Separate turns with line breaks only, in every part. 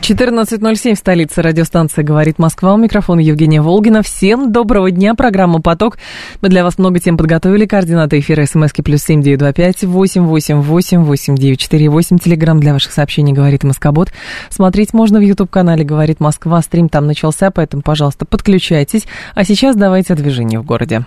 14.07 в столице радиостанция «Говорит Москва». У микрофона Евгения Волгина. Всем доброго дня. Программа «Поток». Мы для вас много тем подготовили. Координаты эфира смски плюс семь девять два пять восемь восемь восемь восемь девять четыре восемь. Телеграмм для ваших сообщений «Говорит Москобот». Смотреть можно в YouTube-канале «Говорит Москва». Стрим там начался, поэтому, пожалуйста, подключайтесь. А сейчас давайте о движении в городе.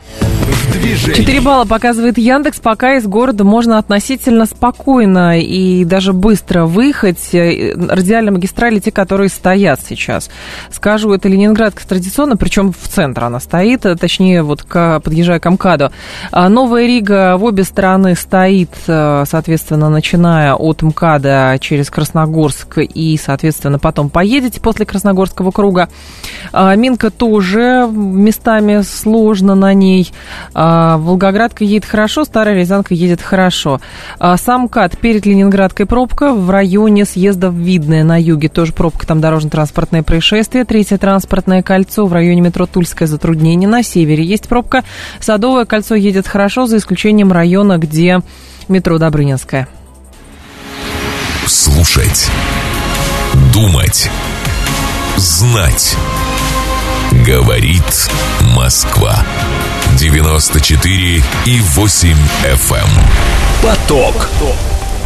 Четыре балла показывает Яндекс. Пока из города можно относительно спокойно и даже быстро выехать. Радиальная магистраль те, которые стоят сейчас. Скажу, это Ленинградка традиционно, причем в центр она стоит, точнее, вот к, подъезжая к МКАДу. А Новая Рига в обе стороны стоит, э, соответственно, начиная от МКАДа через Красногорск и, соответственно, потом поедете после Красногорского круга. А Минка тоже местами сложно на ней. А Волгоградка едет хорошо, Старая Рязанка едет хорошо. Сам МКАД перед Ленинградкой пробка в районе съезда в Видное на юге тоже пробка, там дорожно-транспортное происшествие. Третье транспортное кольцо в районе метро Тульское затруднение. На севере есть пробка. Садовое кольцо едет хорошо, за исключением района, где метро Добрынинское.
Слушать. Думать. Знать. Говорит Москва. 94 и 8 FM. Эм. Поток.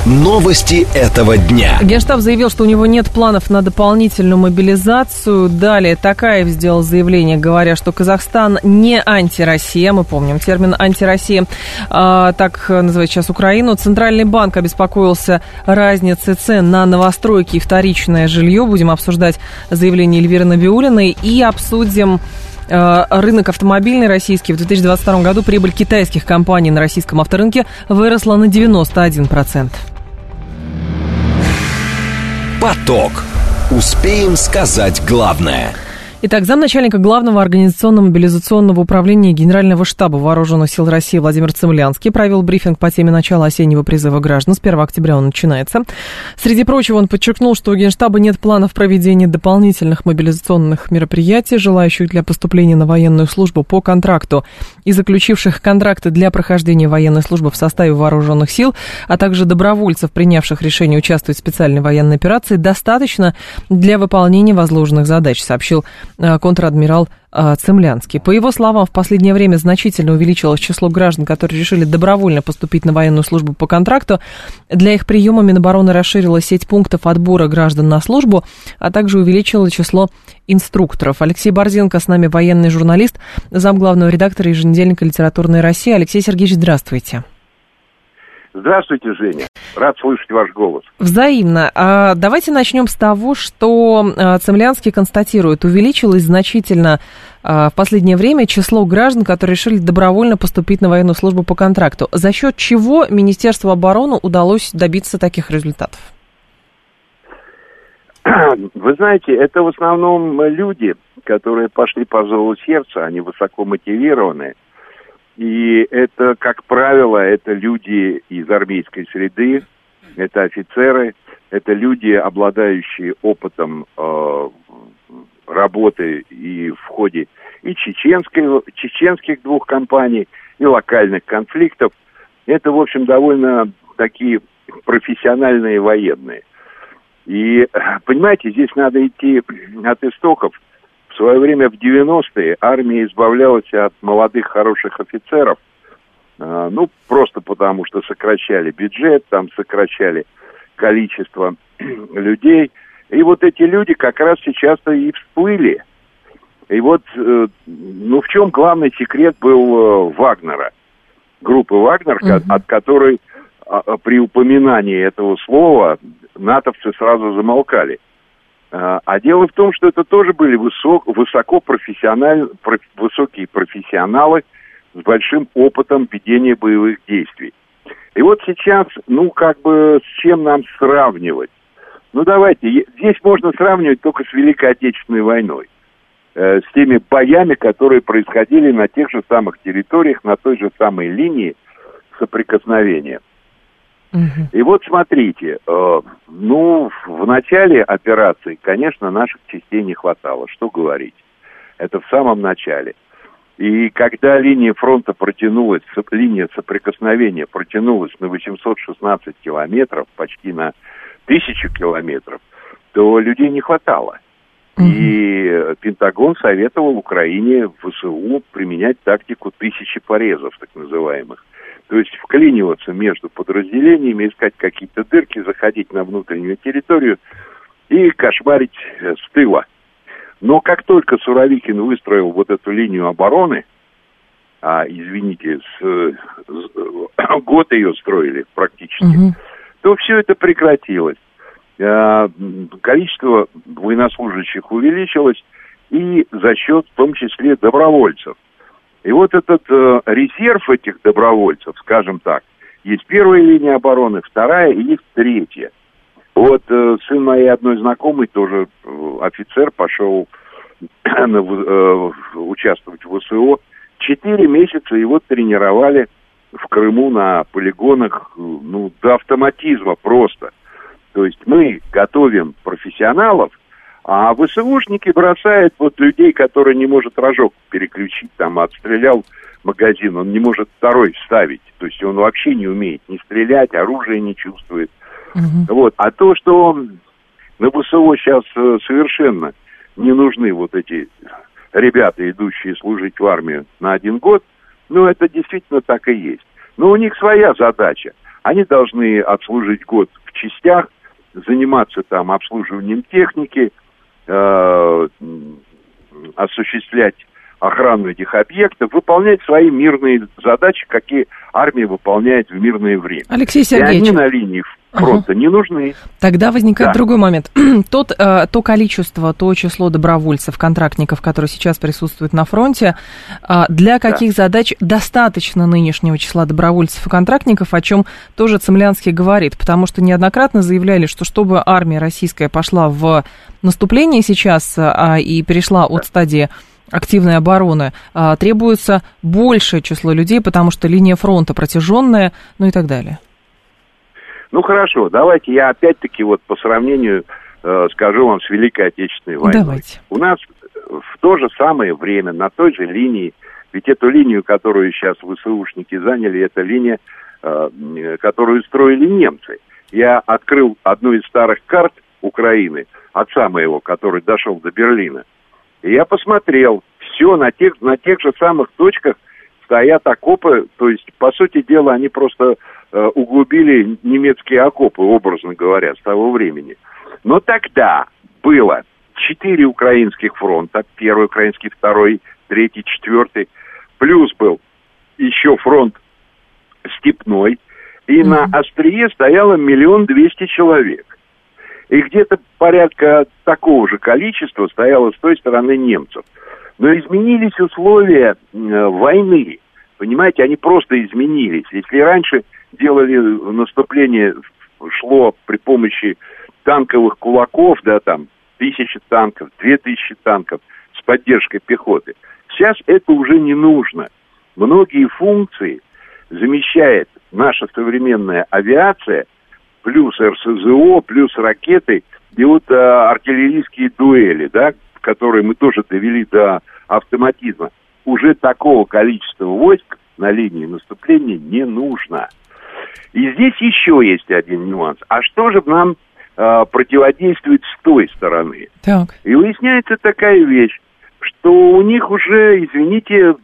Новости этого дня.
Генштаб заявил, что у него нет планов на дополнительную мобилизацию. Далее Такаев сделал заявление, говоря, что Казахстан не антироссия. Мы помним термин антироссия. А, так называют сейчас Украину. Центральный банк обеспокоился разницей цен на новостройки и вторичное жилье. Будем обсуждать заявление Эльвиры Набиулиной и обсудим рынок автомобильный российский. В 2022 году прибыль китайских компаний на российском авторынке выросла на 91%.
Поток. Успеем сказать главное –
Итак, замначальника главного организационно-мобилизационного управления Генерального штаба Вооруженных сил России Владимир Цемлянский провел брифинг по теме начала осеннего призыва граждан. С 1 октября он начинается. Среди прочего, он подчеркнул, что у Генштаба нет планов проведения дополнительных мобилизационных мероприятий, желающих для поступления на военную службу по контракту и заключивших контракты для прохождения военной службы в составе вооруженных сил, а также добровольцев, принявших решение участвовать в специальной военной операции, достаточно для выполнения возложенных задач, сообщил контр-адмирал э, Цемлянский. По его словам, в последнее время значительно увеличилось число граждан, которые решили добровольно поступить на военную службу по контракту. Для их приема Минобороны расширила сеть пунктов отбора граждан на службу, а также увеличила число инструкторов. Алексей Борзенко с нами военный журналист, замглавного редактора еженедельника «Литературная Россия». Алексей Сергеевич, здравствуйте.
Здравствуйте, Женя. Рад слышать ваш голос.
Взаимно. А давайте начнем с того, что а, Цемлянский констатирует, увеличилось значительно а, в последнее время число граждан, которые решили добровольно поступить на военную службу по контракту. За счет чего Министерству обороны удалось добиться таких результатов?
Вы знаете, это в основном люди, которые пошли по зову сердца, они высоко мотивированные – и это, как правило, это люди из армейской среды, это офицеры, это люди, обладающие опытом э, работы и в ходе и чеченской, чеченских двух компаний, и локальных конфликтов. Это, в общем, довольно такие профессиональные военные. И, понимаете, здесь надо идти от истоков – свое время в 90-е армия избавлялась от молодых хороших офицеров, э, ну, просто потому что сокращали бюджет, там сокращали количество людей. И вот эти люди как раз сейчас-то и всплыли. И вот, э, ну, в чем главный секрет был э, Вагнера, группы Вагнер, uh-huh. от которой а, а, при упоминании этого слова натовцы сразу замолкали. А, а дело в том, что это тоже были высок, высоко профессиональ, проф, высокие профессионалы с большим опытом ведения боевых действий. И вот сейчас, ну, как бы, с чем нам сравнивать? Ну, давайте, здесь можно сравнивать только с Великой Отечественной войной. Э, с теми боями, которые происходили на тех же самых территориях, на той же самой линии соприкосновения. Угу. И вот смотрите, э, ну, в начале операции, конечно, наших частей не хватало, что говорить. Это в самом начале. И когда линия фронта протянулась, линия соприкосновения протянулась на 816 километров, почти на тысячу километров, то людей не хватало. И Пентагон советовал Украине в ВСУ применять тактику тысячи порезов, так называемых. То есть вклиниваться между подразделениями, искать какие-то дырки, заходить на внутреннюю территорию и кошмарить э, с тыла. Но как только Суровикин выстроил вот эту линию обороны, а, извините, с, с, год ее строили практически, угу. то все это прекратилось. А, количество военнослужащих увеличилось, и за счет в том числе добровольцев – и вот этот э, резерв этих добровольцев, скажем так, есть первая линия обороны, вторая и есть третья. Вот э, сын моей одной знакомой, тоже э, офицер, пошел э, участвовать в ВСО. Четыре месяца его тренировали в Крыму на полигонах, э, ну, до автоматизма просто. То есть мы готовим профессионалов, а ВСУшники бросают вот людей, которые не может рожок переключить, там, отстрелял магазин, он не может второй вставить. То есть он вообще не умеет не стрелять, оружие не чувствует. Угу. Вот. А то, что на ВСО сейчас э, совершенно не нужны вот эти ребята, идущие служить в армию на один год, ну, это действительно так и есть. Но у них своя задача. Они должны отслужить год в частях, заниматься там обслуживанием техники, осуществлять охрану этих объектов, выполнять свои мирные задачи, какие армия выполняет в мирное время.
Алексей Сергеевич.
И они на линии фронта ага. не нужны.
Тогда возникает да. другой момент. Тот, э, то количество, то число добровольцев, контрактников, которые сейчас присутствуют на фронте, э, для каких да. задач достаточно нынешнего числа добровольцев и контрактников, о чем тоже Цемлянский говорит, потому что неоднократно заявляли, что чтобы армия российская пошла в наступление сейчас э, и перешла да. от стадии активной обороны, а, требуется большее число людей, потому что линия фронта протяженная, ну и так далее.
Ну хорошо, давайте я опять-таки вот по сравнению э, скажу вам с Великой Отечественной войной.
Давайте.
У нас в то же самое время на той же линии, ведь эту линию, которую сейчас ВСУшники заняли, это линия, э, которую строили немцы. Я открыл одну из старых карт Украины, отца моего, который дошел до Берлина. И я посмотрел, все на тех, на тех же самых точках стоят окопы, то есть, по сути дела, они просто э, углубили немецкие окопы, образно говоря, с того времени. Но тогда было четыре украинских фронта, первый украинский, второй, третий, четвертый, плюс был еще фронт степной, и mm-hmm. на острие стояло миллион двести человек. И где-то порядка такого же количества стояло с той стороны немцев. Но изменились условия э, войны. Понимаете, они просто изменились. Если раньше делали наступление, шло при помощи танковых кулаков, да, там, тысячи танков, две тысячи танков с поддержкой пехоты. Сейчас это уже не нужно. Многие функции замещает наша современная авиация – плюс РСЗО, плюс ракеты и вот а, артиллерийские дуэли, да, которые мы тоже довели до автоматизма. Уже такого количества войск на линии наступления не нужно. И здесь еще есть один нюанс. А что же нам э, противодействует с той стороны? Так. И выясняется такая вещь, что у них уже, извините,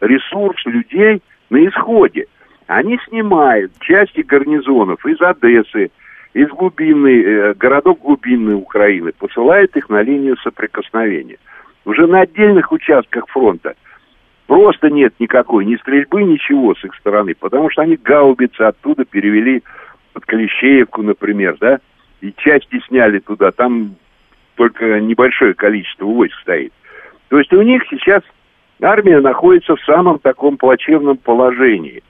ресурс людей на исходе. Они снимают части гарнизонов из Одессы, из глубины, э, городов глубинной Украины, посылают их на линию соприкосновения. Уже на отдельных участках фронта просто нет никакой ни стрельбы, ничего с их стороны, потому что они гаубицы оттуда перевели под Клещеевку, например, да, и части сняли туда, там только небольшое количество войск стоит. То есть у них сейчас армия находится в самом таком плачевном положении.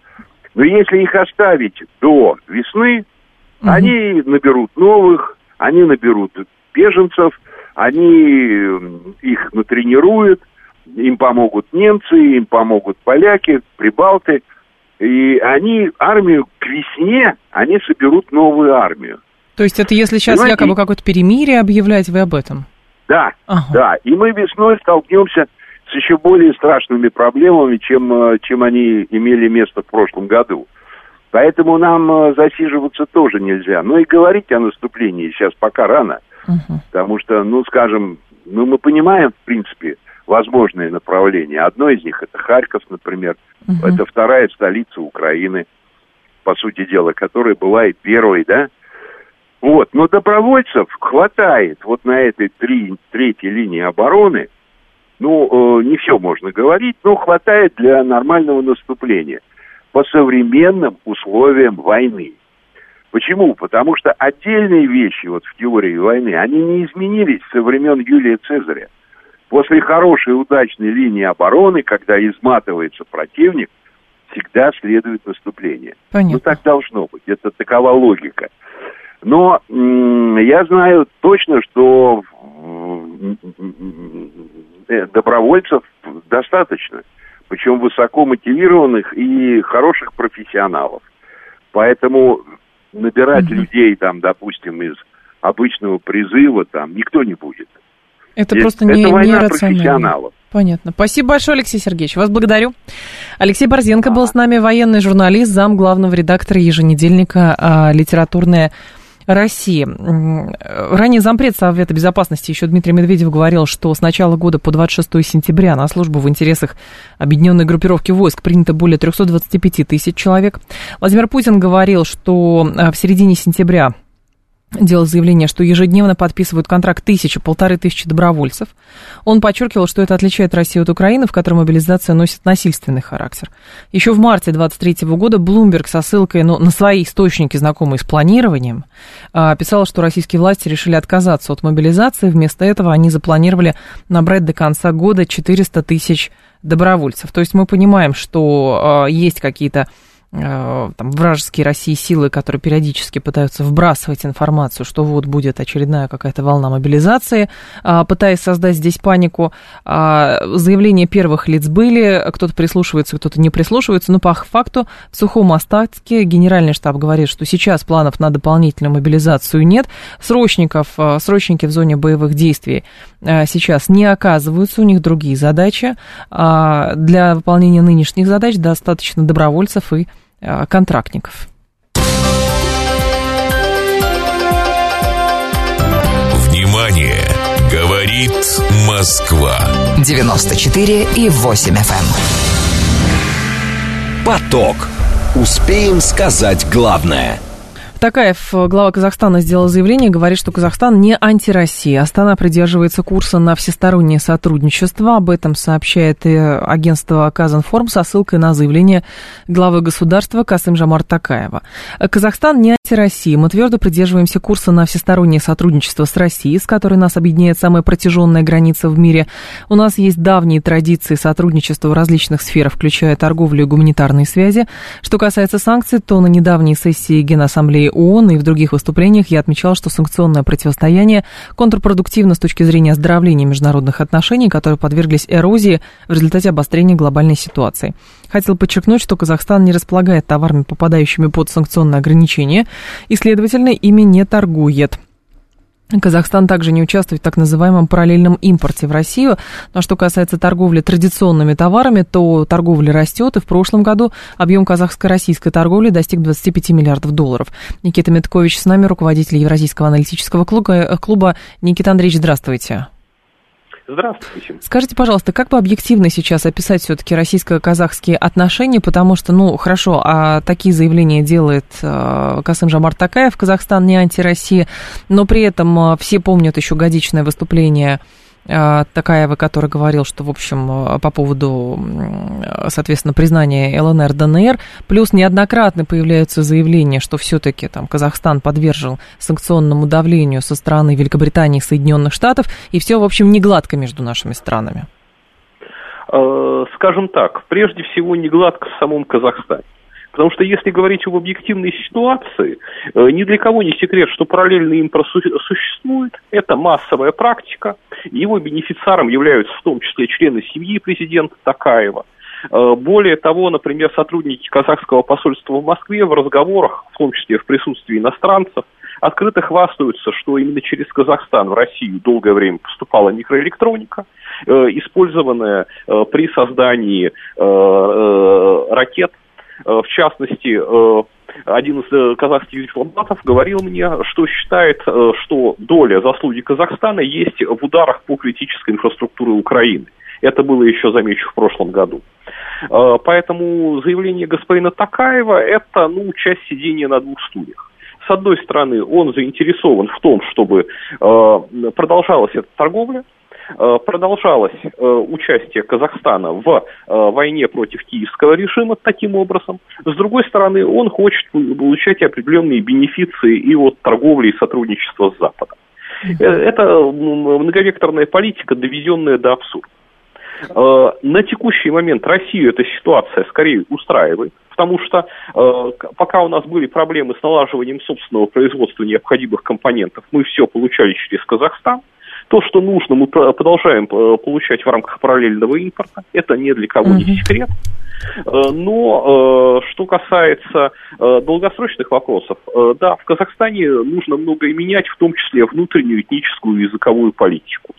Но если их оставить до весны, угу. они наберут новых, они наберут беженцев, они их натренируют, им помогут немцы, им помогут поляки, прибалты. И они армию к весне, они соберут новую армию.
То есть это если сейчас Понимаете? якобы какое-то перемирие объявлять, вы об этом?
Да, ага. да. И мы весной столкнемся с еще более страшными проблемами, чем, э, чем они имели место в прошлом году. Поэтому нам э, засиживаться тоже нельзя. Но и говорить о наступлении сейчас пока рано. Угу. Потому что, ну, скажем, ну, мы понимаем, в принципе, возможные направления. Одно из них это Харьков, например. Угу. Это вторая столица Украины, по сути дела, которая была и первой, да? Вот, но добровольцев хватает вот на этой три, третьей линии обороны. Ну, э, не все можно говорить, но хватает для нормального наступления по современным условиям войны. Почему? Потому что отдельные вещи вот в теории войны, они не изменились со времен Юлия Цезаря. После хорошей удачной линии обороны, когда изматывается противник, всегда следует наступление. Понятно. Ну, так должно быть. Это такова логика. Но я знаю точно, что добровольцев достаточно. Причем высоко мотивированных и хороших профессионалов. Поэтому набирать угу. людей там, допустим, из обычного призыва там никто не будет.
Это Здесь, просто не, это война профессионалов. Понятно. Спасибо большое, Алексей Сергеевич. Вас благодарю. Алексей Борзенко а. был с нами, военный журналист, зам главного редактора еженедельника а, «Литературная России. Ранее зампред Совета Безопасности еще Дмитрий Медведев говорил, что с начала года по 26 сентября на службу в интересах объединенной группировки войск принято более 325 тысяч человек. Владимир Путин говорил, что э, в середине сентября делал заявление, что ежедневно подписывают контракт тысячи, полторы тысячи добровольцев. Он подчеркивал, что это отличает Россию от Украины, в которой мобилизация носит насильственный характер. Еще в марте 23 года Блумберг со ссылкой ну, на свои источники, знакомые с планированием, а, писал, что российские власти решили отказаться от мобилизации. Вместо этого они запланировали набрать до конца года 400 тысяч добровольцев. То есть мы понимаем, что а, есть какие-то там, вражеские России силы, которые периодически пытаются вбрасывать информацию, что вот будет очередная какая-то волна мобилизации, а, пытаясь создать здесь панику. А, заявления первых лиц были, кто-то прислушивается, кто-то не прислушивается, но по факту в сухом остатке генеральный штаб говорит, что сейчас планов на дополнительную мобилизацию нет, срочников, э, срочники в зоне боевых действий э, сейчас не оказываются, у них другие задачи. А, для выполнения нынешних задач достаточно добровольцев и Э, контрактников.
Внимание! Говорит Москва. 94 и 8 FM. Эм. Поток. Успеем сказать главное –
Такаев, глава Казахстана, сделал заявление, говорит, что Казахстан не антироссия. Астана придерживается курса на всестороннее сотрудничество. Об этом сообщает агентство Казанформ со ссылкой на заявление главы государства Касым Жамар Такаева. Казахстан не антироссия. Мы твердо придерживаемся курса на всестороннее сотрудничество с Россией, с которой нас объединяет самая протяженная граница в мире. У нас есть давние традиции сотрудничества в различных сферах, включая торговлю и гуманитарные связи. Что касается санкций, то на недавней сессии Генассамблеи ООН и в других выступлениях я отмечал, что санкционное противостояние контрпродуктивно с точки зрения оздоровления международных отношений, которые подверглись эрозии в результате обострения глобальной ситуации. Хотел подчеркнуть, что Казахстан не располагает товарами, попадающими под санкционные ограничения, и, следовательно, ими не торгует. Казахстан также не участвует в так называемом параллельном импорте в Россию. Но что касается торговли традиционными товарами, то торговля растет, и в прошлом году объем казахско-российской торговли достиг 25 миллиардов долларов. Никита Меткович с нами, руководитель Евразийского аналитического клуба. клуба. Никита Андреевич, здравствуйте.
Здравствуйте.
Скажите, пожалуйста, как бы объективно сейчас описать все-таки российско-казахские отношения, потому что, ну, хорошо, а такие заявления делает э, Касым Жамар Такаев, Казахстан не антироссия, но при этом э, все помнят еще годичное выступление Такаева, который говорил, что, в общем, а, по поводу, соответственно, признания ЛНР, ДНР, плюс неоднократно появляются заявления, что все-таки там Казахстан подвержен санкционному давлению со стороны Великобритании и Соединенных Штатов, и все, в общем, не гладко между нашими странами.
Э, скажем так, прежде всего не гладко в самом Казахстане. Потому что если говорить об объективной ситуации, э, ни для кого не секрет, что параллельный импорт существует. Это массовая практика. Его бенефициаром являются в том числе члены семьи президента Такаева. Более того, например, сотрудники казахского посольства в Москве в разговорах, в том числе в присутствии иностранцев, открыто хвастаются, что именно через Казахстан в Россию долгое время поступала микроэлектроника, использованная при создании ракет, в частности, один из э, казахских дипломатов говорил мне, что считает, э, что доля заслуги Казахстана есть в ударах по критической инфраструктуре Украины. Это было еще, замечу, в прошлом году. Э, поэтому заявление господина Такаева – это ну, часть сидения на двух стульях. С одной стороны, он заинтересован в том, чтобы продолжалась эта торговля, Э, продолжалось э, участие Казахстана в э, войне против киевского режима таким образом. С другой стороны, он хочет получать определенные бенефиции и от торговли и сотрудничества с Западом. Это многовекторная политика, доведенная до абсурда. На текущий момент Россию эта ситуация скорее устраивает, потому что пока у нас были проблемы с налаживанием собственного производства необходимых компонентов, мы все получали через Казахстан. То, что нужно, мы продолжаем э, получать в рамках параллельного импорта. Это ни для кого не секрет. Э, но э, что касается долгосрочных вопросов, да, в Казахстане нужно многое менять, в том числе внутреннюю этническую и языковую политику.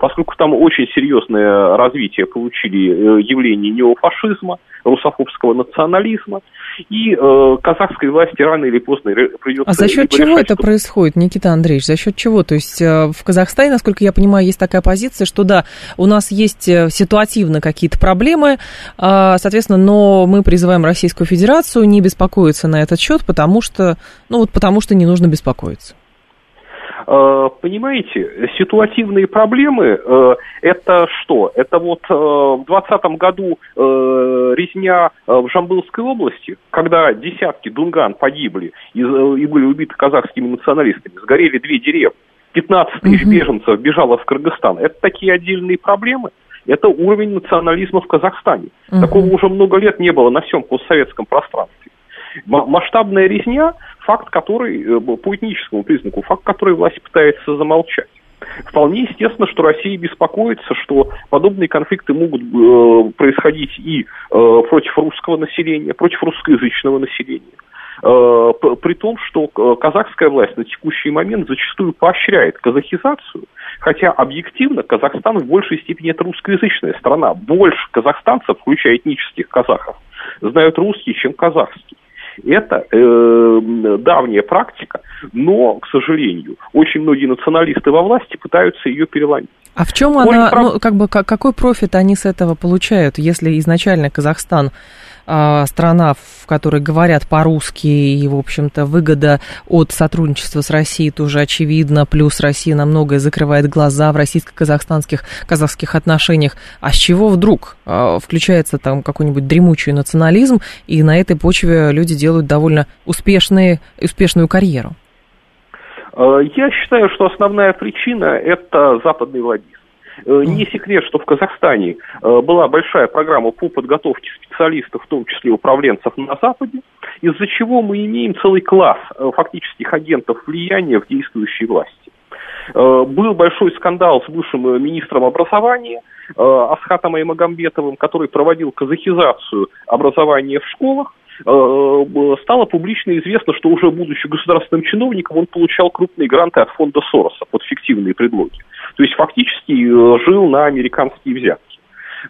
Поскольку там очень серьезное развитие получили явления неофашизма, русофобского национализма, и э, казахской власти рано или поздно придется...
А за счет чего решать, это что... происходит, Никита Андреевич? За счет чего? То есть э, в Казахстане, насколько я понимаю, есть такая позиция, что да, у нас есть э, ситуативно какие-то проблемы, э, соответственно, но мы призываем Российскую Федерацию не беспокоиться на этот счет, потому что, ну вот потому что не нужно беспокоиться.
Э, понимаете, ситуативные проблемы э, это что? Это вот э, в 2020 году резня в Жамбылской области, когда десятки дунган погибли и, были убиты казахскими националистами, сгорели две деревни, 15 тысяч беженцев бежало в Кыргызстан. Это такие отдельные проблемы? Это уровень национализма в Казахстане. Такого уже много лет не было на всем постсоветском пространстве. Масштабная резня – факт, который, э, по этническому признаку, факт, который власть пытается замолчать. Вполне естественно, что Россия беспокоится, что подобные конфликты могут э, происходить и э, против русского населения, против русскоязычного населения. Э, при том, что э, казахская власть на текущий момент зачастую поощряет казахизацию, хотя объективно Казахстан в большей степени это русскоязычная страна. Больше казахстанцев, включая этнических казахов, знают русский, чем казахский. Это э, давняя практика, но, к сожалению, очень многие националисты во власти пытаются ее переломить.
А в чем она, прав... ну, как бы, какой профит они с этого получают, если изначально Казахстан страна, в которой говорят по-русски, и, в общем-то, выгода от сотрудничества с Россией тоже очевидна, плюс Россия на многое закрывает глаза в российско-казахстанских казахских отношениях. А с чего вдруг а, включается там какой-нибудь дремучий национализм, и на этой почве люди делают довольно успешные, успешную карьеру?
Э, я считаю, что основная причина – это западный владимир. Э, не секрет, что в Казахстане э, была большая программа по подготовке специалистов, в том числе управленцев на Западе, из-за чего мы имеем целый класс э, фактических агентов влияния в действующей власти. Был большой скандал с бывшим министром образования Асхатом Аймагамбетовым, который проводил казахизацию образования в школах, стало публично известно, что уже будучи государственным чиновником, он получал крупные гранты от фонда Сороса под фиктивные предлоги. То есть фактически э, жил на американские взятки.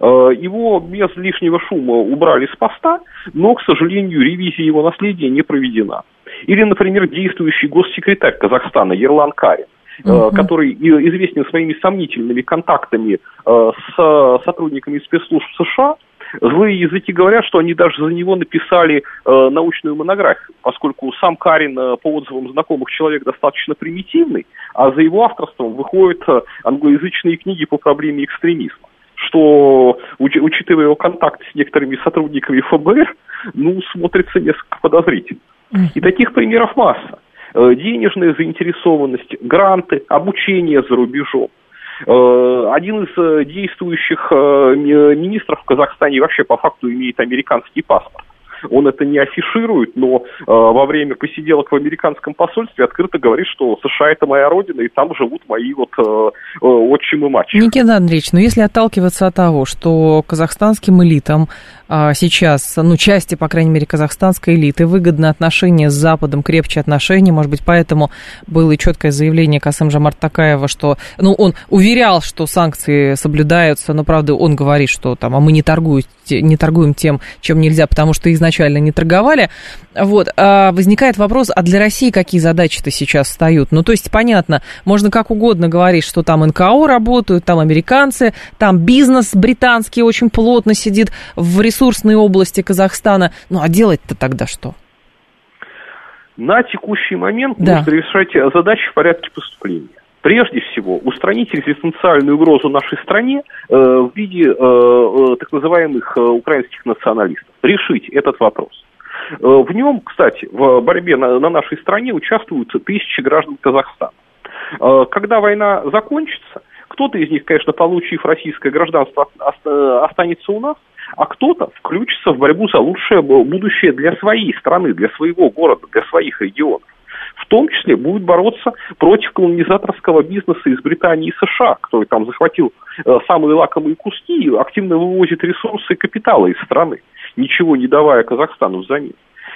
Э, его без лишнего шума убрали с поста, но, к сожалению, ревизия его наследия не проведена. Или, например, действующий госсекретарь Казахстана Ерлан Карин, uh который известен своими сомнительными контактами с сотрудниками спецслужб США, Злые языки говорят, что они даже за него написали э, научную монографию, поскольку сам Карин э, по отзывам знакомых человек достаточно примитивный, а за его авторством выходят э, англоязычные книги по проблеме экстремизма что, уч- учитывая его контакты с некоторыми сотрудниками ФБР, ну, смотрится несколько подозрительно. И таких примеров масса. Э, денежная заинтересованность, гранты, обучение за рубежом. Один из э, действующих э, министров в Казахстане вообще по факту имеет американский паспорт. Он это не афиширует, но э, во время посиделок в американском посольстве открыто говорит, что США это моя родина, и там живут мои вот э, э, отчим и мачехи.
Никита Андреевич, но если отталкиваться от того, что казахстанским элитам а, сейчас, ну, части, по крайней мере, казахстанской элиты выгодны отношения с Западом, крепче отношения, может быть, поэтому было и четкое заявление Касым Жамарт Такаева, что, ну, он уверял, что санкции соблюдаются, но, правда, он говорит, что там, а мы не торгуем, не торгуем тем, чем нельзя, потому что изначально не торговали. Вот, а возникает вопрос, а для России какие задачи-то сейчас встают? Ну, то есть, понятно, можно как угодно говорить, что там НКО работают, там американцы, там бизнес британский очень плотно сидит в ресурсной области Казахстана. Ну, а делать-то тогда что?
На текущий момент
Да.
нужно решать задачи в порядке поступления. Прежде всего, устранить экзистенциальную угрозу нашей стране э, в виде э, э, так называемых э, украинских националистов. Решить этот вопрос. Э, в нем, кстати, в борьбе на, на нашей стране участвуют тысячи граждан Казахстана. Э, когда война закончится, кто-то из них, конечно, получив российское гражданство, оста- останется у нас, а кто-то включится в борьбу за лучшее будущее для своей страны, для своего города, для своих регионов. В том числе будет бороться против колонизаторского бизнеса из Британии и США, который там захватил э, самые лакомые куски и активно вывозит ресурсы и капитала из страны, ничего не давая Казахстану взамен.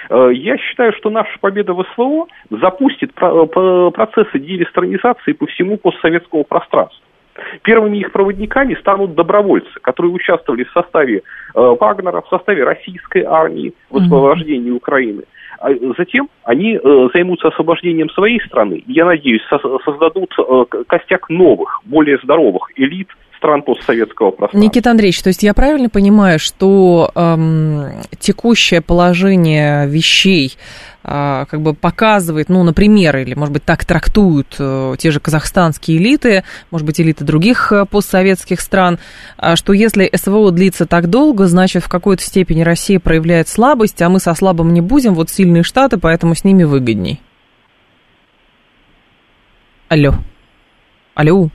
Э, Я считаю, что наша победа в СВО запустит по- процессы деэлектронизации по всему постсоветскому пространству. Первыми их проводниками станут добровольцы, которые участвовали в составе э, Вагнера, в составе российской армии в освобождении Украины. А затем они э, займутся освобождением своей страны. Я надеюсь, со- создадут э, костяк новых, более здоровых элит стран постсоветского пространства.
Никита Андреевич, то есть я правильно понимаю, что эм, текущее положение вещей как бы показывает, ну, например, или, может быть, так трактуют э, те же казахстанские элиты, может быть, элиты других э, постсоветских стран, а, что если СВО длится так долго, значит, в какой-то степени Россия проявляет слабость, а мы со слабым не будем, вот сильные штаты, поэтому с ними выгодней. Алло. Алло.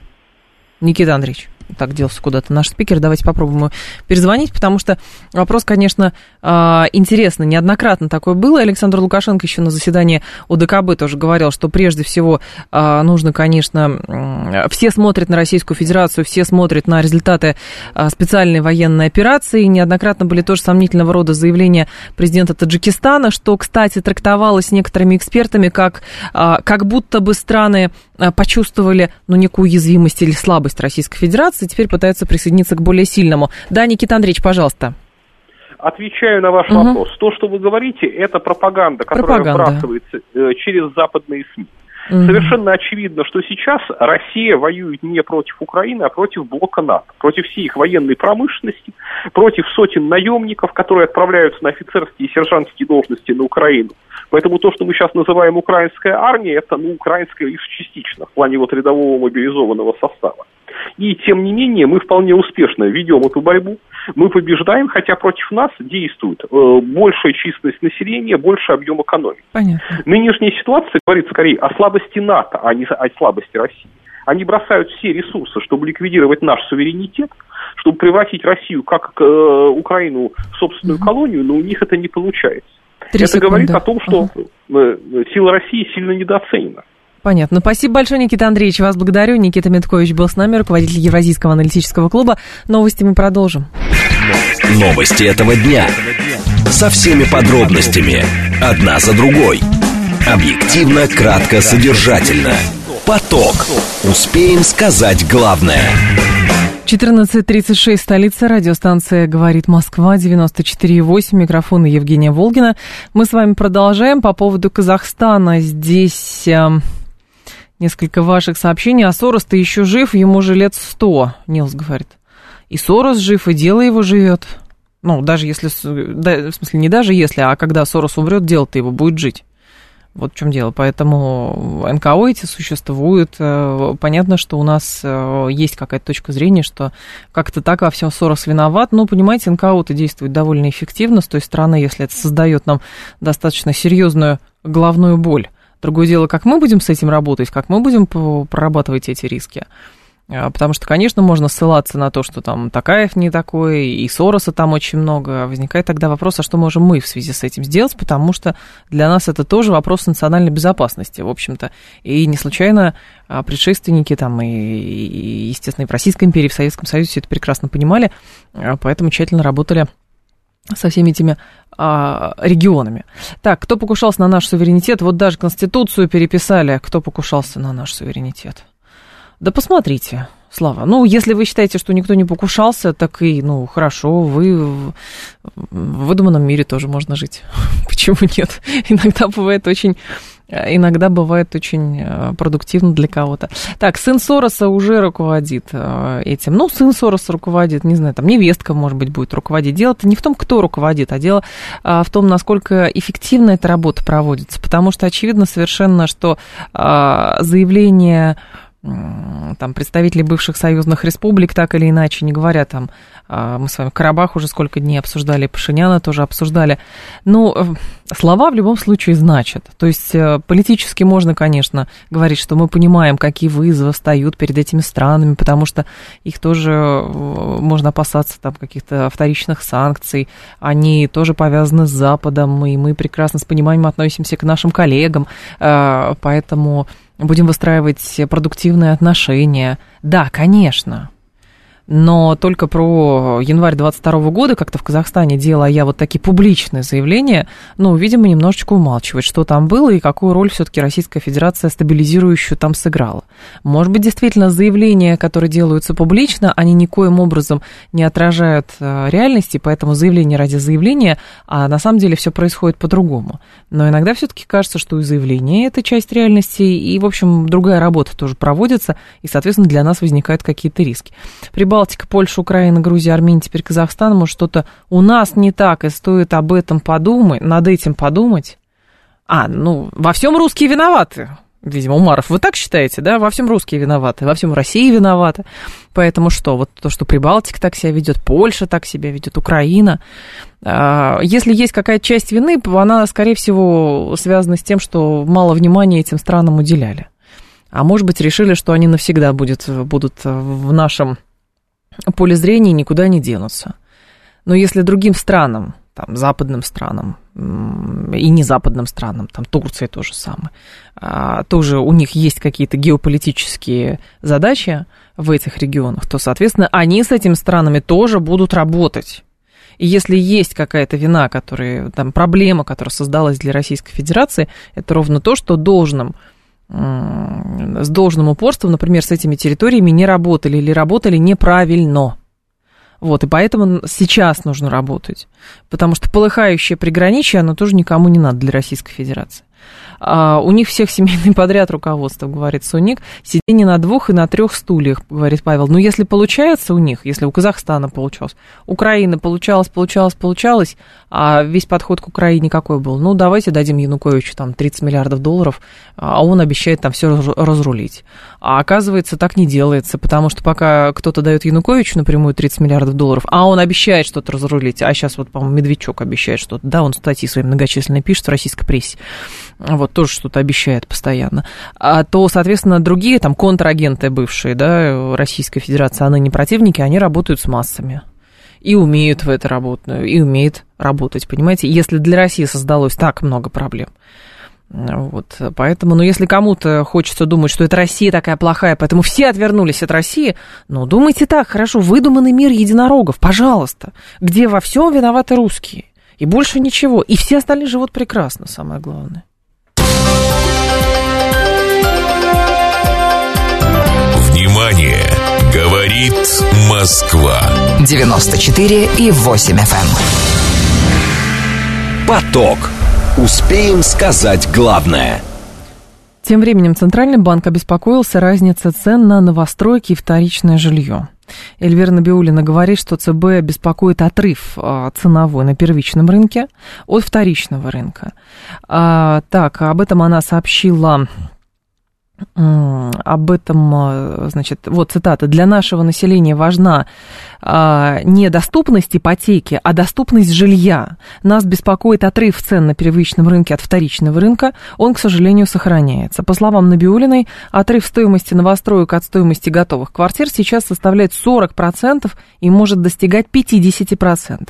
Никита Андреевич. Так, делся куда-то наш спикер. Давайте попробуем перезвонить, потому что вопрос, конечно, а, интересный. Неоднократно такое было. Александр Лукашенко еще на заседании ОДКБ тоже говорил, что прежде всего а, нужно, конечно, все смотрят на Российскую Федерацию, все смотрят на результаты а, специальной военной операции. Неоднократно были тоже сомнительного рода заявления президента Таджикистана, что, кстати, трактовалось некоторыми экспертами как, как будто бы страны почувствовали ну, некую уязвимость или слабость Российской Федерации, теперь пытаются присоединиться к более сильному. Да, Никита Андреевич, пожалуйста.
Отвечаю на ваш
Мгм.
вопрос. То, что вы говорите, это пропаганда, которая
Пропаганда.
вбрасывается э, через западные СМИ.
Мгм.
Совершенно очевидно, что сейчас Россия воюет не против Украины, а против блока НАТО, против всей их военной промышленности, против сотен наемников, которые отправляются на офицерские и сержантские должности на Украину. Поэтому то, что мы сейчас называем украинская армия, это ну, украинская лишь частично, в плане вот рядового мобилизованного состава. И тем не менее мы вполне успешно ведем эту борьбу. Мы побеждаем, хотя против нас действует э, большая численность населения, больший объем экономики.
Понятно.
Нынешняя ситуация говорит скорее о слабости НАТО, а не о слабости России. Они бросают все ресурсы, чтобы ликвидировать наш суверенитет, чтобы превратить Россию как э, Украину в собственную колонию, но у них это не получается.
Три
это
секунды.
говорит о том, что
Ага.
э, сила России сильно недооценена.
Понятно. Спасибо большое, Никита Андреевич. Вас благодарю. Никита Медкович был с нами, руководитель Евразийского аналитического клуба. Новости мы продолжим.
Новости этого дня. Со всеми подробностями. Одна за другой. Объективно, кратко, содержательно. Поток. Успеем сказать главное.
14.36, столица, радиостанция «Говорит Москва», 94.8, микрофон Евгения Волгина. Мы с вами продолжаем по поводу Казахстана. Здесь э, несколько ваших сообщений. А Сорос-то еще жив, ему же лет 100, Нилс говорит. И Сорос жив, и дело его живет. Ну, даже если, да, в смысле, не даже если, а когда Сорос умрет, дело-то его будет жить. Вот в чем дело. Поэтому НКО эти существуют. Э, Понятно, что у нас э, есть какая-то точка зрения, что как-то так во всем Сорос виноват. Но, понимаете, НКО-то действует довольно эффективно с той стороны, если это создает нам достаточно серьезную головную боль. Другое дело, как мы будем с этим работать, как мы будем прорабатывать эти риски. А, потому что, конечно, можно ссылаться на то, что там Такаев не такой, и Сороса там очень много. Возникает тогда вопрос, а что можем мы в связи с этим сделать, потому что для нас это тоже вопрос национальной безопасности, в общем-то. И не случайно а, предшественники там и, и, естественно, и в Российской империи, и в Советском Союзе все это прекрасно понимали, а, поэтому тщательно работали со всеми этими а, регионами. Так, кто покушался на наш суверенитет? Вот даже Конституцию переписали. Кто покушался на наш суверенитет? Да посмотрите, Слава. Ну, если вы считаете, что никто не покушался, так и, ну, хорошо, вы в выдуманном мире тоже можно жить. Почему нет? Иногда бывает очень иногда бывает очень э, продуктивно для кого-то. Так, сын Сороса уже руководит э, этим. Ну, сын Сороса руководит, не знаю, там невестка, может быть, будет руководить. Дело-то не в том, кто руководит, а дело а, в том, насколько эффективно эта работа проводится. Потому что очевидно совершенно, что заявление там представители бывших союзных республик так или иначе, не говоря там, а, мы с вами Карабах уже сколько дней обсуждали, Пашиняна тоже обсуждали. Ну, э, слова в любом случае значат. То есть э, политически можно, конечно, говорить, что мы понимаем, какие вызовы встают перед этими странами, потому что их тоже э, можно опасаться там каких-то вторичных санкций. Они тоже повязаны с Западом, и мы прекрасно с пониманием относимся к нашим коллегам, поэтому будем выстраивать продуктивные отношения. Да, конечно, но только про январь 22 года как-то в Казахстане делала я вот такие публичные заявления, ну, видимо, немножечко умалчивает, что там было и какую роль все-таки Российская Федерация стабилизирующую там сыграла. Может быть, действительно, заявления, которые делаются публично, они никоим образом не отражают э, реальности, поэтому заявление ради заявления, а на самом деле все происходит по-другому. Но иногда все-таки кажется, что и заявление – это часть реальности, и, в общем, другая работа тоже проводится, и, соответственно, для нас возникают какие-то риски. Прибалтика, Польша, Украина, Грузия, Армения, теперь Казахстан, может, что-то у нас не так, и стоит об этом подумать, над этим подумать. А, ну, во всем русские виноваты. Видимо, Умаров, вы так считаете, да? Во всем русские виноваты, во всем Россия виновата. Поэтому что? Вот то, что Прибалтика так себя ведет, Польша так себя ведет, Украина. А, если есть какая-то часть вины, она, скорее всего, связана с тем, что мало внимания этим странам уделяли. А может быть, решили, что они навсегда будет, будут в нашем поле зрения никуда не денутся. Но если другим странам, там, западным странам и не западным странам, там, Турция тоже самое, а, тоже у них есть какие-то геополитические задачи в этих регионах, то, соответственно, они с этими странами тоже будут работать. И если есть какая-то вина, которая, там, проблема, которая создалась для Российской Федерации, это ровно то, что должным с должным упорством, например, с этими территориями не работали или работали неправильно. Вот, и поэтому сейчас нужно работать. Потому что полыхающее приграничие, оно тоже никому не надо для Российской Федерации. А у них всех семейный подряд руководство, говорит Суник. Сидение на двух и на трех стульях, говорит Павел. Ну, если получается у них, если у Казахстана получалось, Украина получалось, получалось, получалось, а весь подход к Украине какой был? Ну, давайте дадим Януковичу там 30 миллиардов долларов, а он обещает там все разрулить. А оказывается, так не делается, потому что пока кто-то дает Януковичу напрямую 30 миллиардов долларов, а он обещает что-то разрулить, а сейчас вот, по-моему, Медведчук обещает что-то, да, он статьи свои многочисленные пишет в российской прессе, вот тоже что-то обещает постоянно, а то, соответственно, другие там контрагенты бывшие, да, Российской Федерации, а ныне противники, они работают с массами. И умеют в это работать, и умеют работать, понимаете? Если для России создалось так много проблем, вот, поэтому, ну, если кому-то хочется думать, что это Россия такая плохая, поэтому все отвернулись от России, ну, думайте так, хорошо, выдуманный мир единорогов, пожалуйста, где во всем виноваты русские, и больше ничего, и все остальные живут прекрасно, самое главное.
Внимание! Говорит Москва.
94 и 8 FM. Эм.
Поток. Успеем сказать главное.
Тем временем Центральный банк обеспокоился разницей цен на новостройки и вторичное жилье. Эльвира Набиулина говорит, что ЦБ беспокоит отрыв а, ценовой на первичном рынке от вторичного рынка. А, так, об этом она сообщила об этом, э, значит, вот цитата, для нашего населения важна а, не доступность ипотеки, а доступность жилья. Нас беспокоит отрыв цен на первичном рынке от вторичного рынка, он, к сожалению, сохраняется. По словам Набиулиной, отрыв стоимости новостроек от стоимости готовых квартир сейчас составляет 40% и может достигать 50%.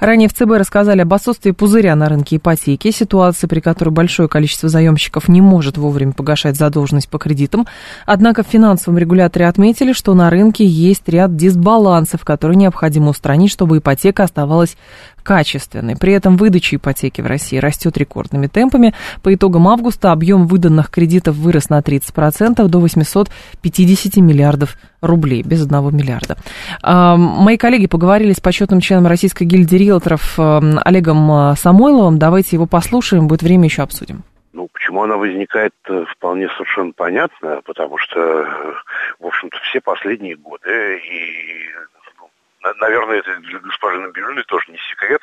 Ранее в ЦБ рассказали об отсутствии пузыря на рынке ипотеки, ситуации, при которой большое количество заемщиков не может вовремя погашать задолженность по кредитам. Однако в финансовом регуляторе отметили, что на рынке есть ряд дисбалансов, которые необходимо устранить, чтобы ипотека оставалась качественной. При этом выдача ипотеки в России растет рекордными темпами. По итогам августа объем выданных кредитов вырос на 30% до 850 миллиардов рублей, без одного миллиарда. А, мои коллеги поговорили с почетным членом Российской гильдии риэлторов эм, Олегом э, Самойловым. Давайте его послушаем, будет время еще обсудим.
Ну, почему она возникает, э, вполне совершенно понятно, потому что, э, в общем-то, все последние годы и наверное, это для госпожи Набиулиной тоже не секрет.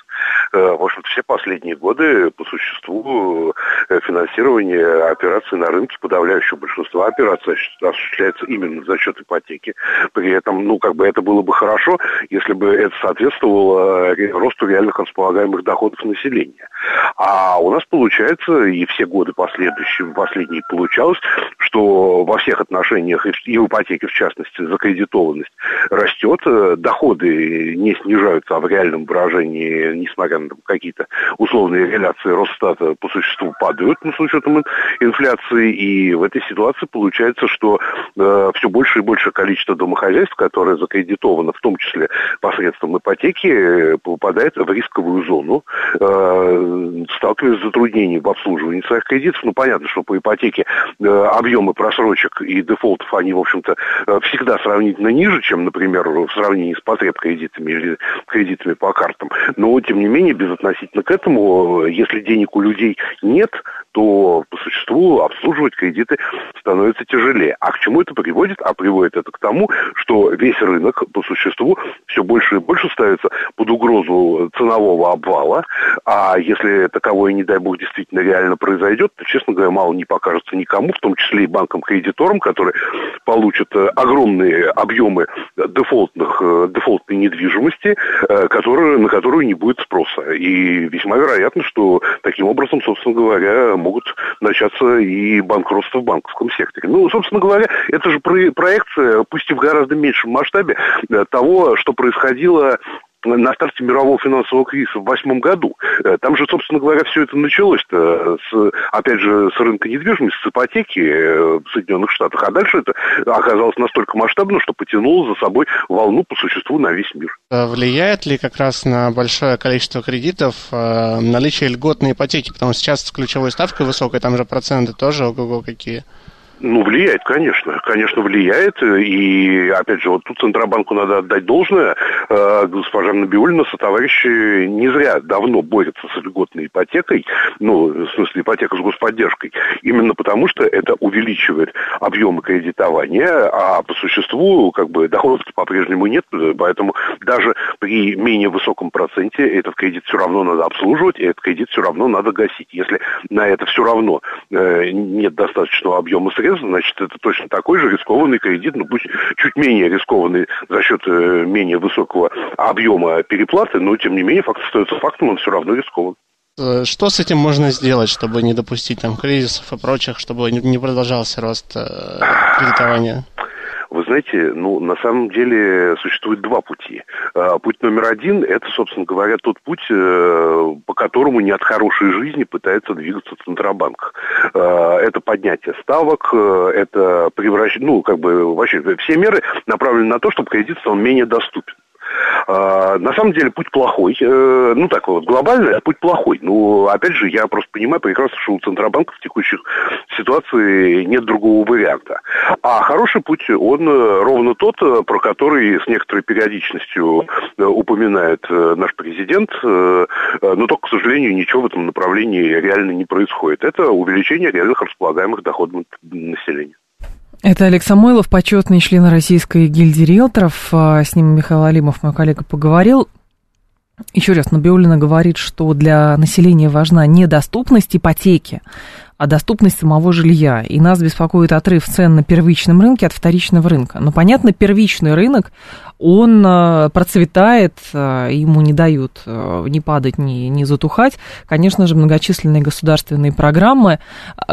Э, в общем-то, все последние годы по существу э, финансирование операций на рынке, подавляющее большинство операций осуществляется именно за счет ипотеки. При этом, ну, как бы это было бы хорошо, если бы это соответствовало э, росту реальных располагаемых доходов населения. А у нас получается, и все годы последующие, последние получалось, что во всех отношениях, и в ипотеке в частности, закредитованность растет, доходы не снижаются, а в реальном выражении, несмотря на какие-то условные реляции Росстата, по существу падают ну, с учетом инфляции. И в этой ситуации получается, что э, все больше и больше количество домохозяйств, которые закредитованы, в том числе посредством ипотеки, попадает в рисковую зону, э, сталкиваясь с затруднением в обслуживании своих кредитов. Ну, понятно, что по ипотеке э, объемы просрочек и дефолтов, они, в общем-то, э, всегда сравнительно ниже, чем, например, в сравнении с потреб кредитами или кредитами по картам. Но, тем не менее, безотносительно к этому, если денег у людей нет, то по существу обслуживать кредиты становится тяжелее. А к чему это приводит? А приводит это к тому, что весь рынок по существу все больше и больше ставится под угрозу ценового обвала. А если таковое, не дай бог, действительно реально произойдет, то, честно говоря, мало не покажется никому, в том числе и банкам-кредиторам, которые получат э, огромные объемы дефолтных, э, недвижимости, э, которые, на которую не будет спроса. И весьма вероятно, что таким образом, собственно говоря, могут начаться и банкротства в банковском секторе. Ну, собственно говоря, это же проекция, пусть и в гораздо меньшем масштабе, э, того, что происходило на старте мирового финансового кризиса в восьмом году. Э, там же, собственно говоря, все это началось-то, с, опять же, с рынка недвижимости, с ипотеки э, в Соединенных Штатах. А дальше это оказалось настолько масштабно, что потянуло за собой волну по существу на весь мир.
Э, влияет ли как раз на большое количество кредитов наличие льготной ипотеки? Потому что сейчас ключевой ставкой высокой, там же проценты тоже ого-го какие.
Ну, влияет, конечно. Конечно, влияет. И, опять же, вот тут Центробанку надо отдать должное. Э, госпожа Набиулина со товарищи не зря давно борются с льготной ипотекой, ну, в смысле, ипотека с господдержкой, именно потому что это увеличивает объемы кредитования, а по существу, как бы, доходов по-прежнему нет, поэтому даже при менее высоком проценте этот кредит все равно надо обслуживать, и этот кредит все равно надо гасить. Если на это все равно э, нет достаточного объема средств, средств, значит, это точно такой же рискованный кредит, но пусть чуть менее рискованный за счет э, менее высокого объема переплаты, но, тем не менее, факт остается фактом, он все равно рискован.
Э, что с этим можно сделать, чтобы не допустить там кризисов и прочих, чтобы не продолжался рост э, кредитования?
Вы знаете, ну, на самом деле существует два пути. А, путь номер один – это, собственно говоря, тот путь, э, по которому не от хорошей жизни пытается двигаться Центробанк. А, это поднятие ставок, э, это превращение, ну, как бы, вообще, все меры направлены на то, чтобы кредит стал менее доступен. А, на самом деле путь плохой. Э, ну так вот, глобально путь плохой. Ну, опять же, я просто понимаю прекрасно, что у Центробанка в текущих ситуации нет другого варианта. А хороший путь, он э, ровно тот, э, про который с некоторой периодичностью упоминает наш президент, но только, к сожалению, ничего в этом направлении реально не происходит. Это увеличение реальных располагаемых доходов населения.
Это Олег Самойлов, почетный член Российской гильдии риэлторов. А, с ним Михаил Алимов, мой коллега, поговорил. Еще раз, Набиулина говорит, что для населения важна недоступность ипотеки, а доступность самого жилья. И нас беспокоит отрыв цен на первичном рынке от вторичного рынка. Но, понятно, первичный рынок, он э, процветает, э, ему не дают э, ни падать, ни, ни затухать. Конечно же, многочисленные государственные программы,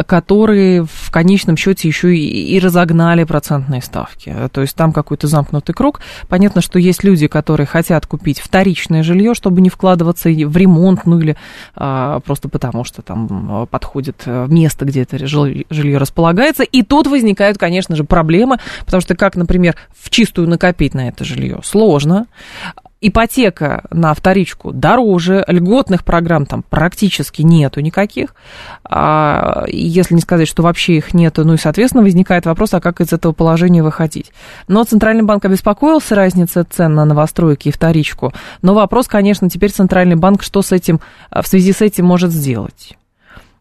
которые в конечном счете еще и, и разогнали процентные ставки. То есть там какой-то замкнутый круг. Понятно, что есть люди, которые хотят купить вторичное жилье, чтобы не вкладываться в ремонт, ну или а, просто потому, что там подходит место, где это жилье располагается. И тут возникают, конечно же, проблемы, потому что как, например, в чистую накопить на это жилье, жилье сложно. Ипотека на вторичку дороже, льготных программ там практически нету никаких. А, если не сказать, что вообще их нету, ну и, соответственно, возникает вопрос, а как из этого положения выходить. Но Центральный банк обеспокоился разницей цен на новостройки и вторичку. Но вопрос, конечно, теперь Центральный банк что с этим, в связи с этим может сделать?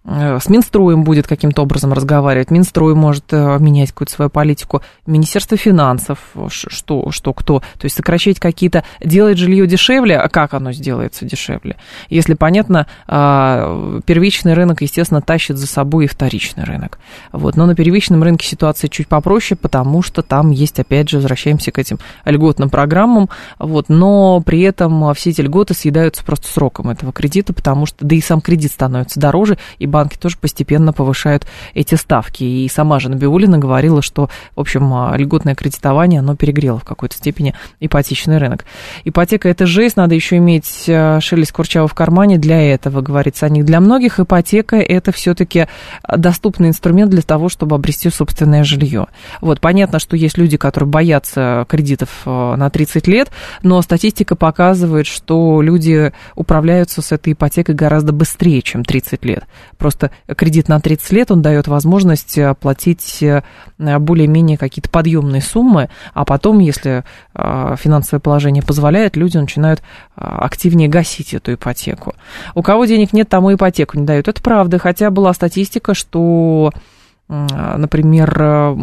Э, с Минстроем будет каким-то образом разговаривать, Минстрой может э, менять какую-то свою политику, Министерство финансов, что, что кто, то есть сокращать какие-то, делать жилье дешевле, а как оно сделается дешевле? Если понятно, а, первичный рынок, естественно, тащит за собой и вторичный рынок. Вот. Но на первичном рынке ситуация чуть попроще, потому что там есть, опять же, возвращаемся к этим льготным программам, вот, но при этом все эти льготы съедаются просто сроком этого кредита, потому что, да и сам кредит становится дороже, и банки тоже постепенно повышают эти ставки. И сама же Набиулина говорила, что, в общем, а, льготное кредитование, оно перегрело в какой-то степени ипотечный рынок. Ипотека – это жесть, надо еще иметь а, шелест курчава в кармане для этого, говорится о них. Для многих ипотека – это все-таки доступный инструмент для того, чтобы обрести собственное жилье. Вот, понятно, что есть люди, которые боятся кредитов а, на 30 лет, но статистика показывает, что люди управляются с этой ипотекой гораздо быстрее, чем 30 лет. Просто кредит на 30 лет, он дает возможность платить э, более-менее какие-то подъемные суммы, а потом, если э, финансовое положение позволяет, люди начинают э, активнее гасить эту ипотеку. У кого денег нет, тому ипотеку не дают. Это правда, хотя была статистика, что например,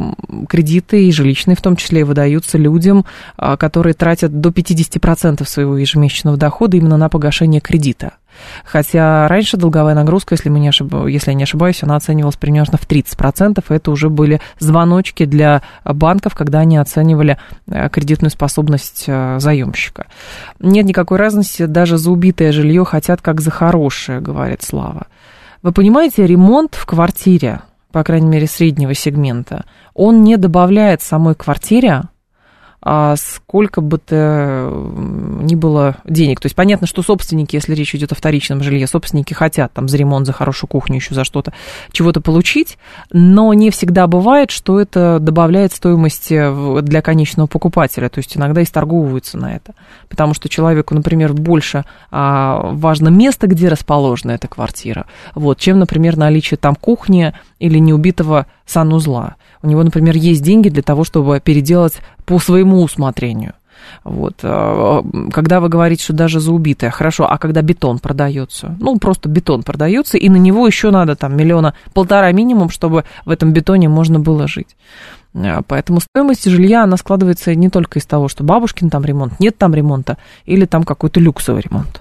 кредиты и жилищные в том числе выдаются людям, которые тратят до 50% своего ежемесячного дохода именно на погашение кредита. Хотя раньше долговая нагрузка, если, мы не ошиб... если я не ошибаюсь, она оценивалась примерно в 30%. Это уже были звоночки для банков, когда они оценивали э, кредитную способность э, заемщика. Нет никакой разности, даже за убитое жилье хотят как за хорошее, говорит Слава. Вы понимаете, ремонт в квартире, по крайней мере, среднего сегмента, он не добавляет самой квартире сколько бы то ни было денег. То есть понятно, что собственники, если речь идет о вторичном жилье, собственники хотят там за ремонт, за хорошую кухню, еще за что-то, чего-то получить, но не всегда бывает, что это добавляет стоимости для конечного покупателя. То есть иногда исторговываются на это. Потому что человеку, например, больше а, важно место, где расположена эта квартира, вот, чем, например, наличие там кухни или неубитого санузла. У него, например, есть деньги для того, чтобы переделать по своему усмотрению. Вот. А, когда вы говорите, что даже за убитое, хорошо, а когда бетон продается? Ну, просто бетон продается, и на него еще надо там миллиона, полтора минимум, чтобы в этом бетоне можно было жить. А, поэтому стоимость жилья, она складывается не только из того, что бабушкин там ремонт, нет там ремонта, или там какой-то люксовый ремонт.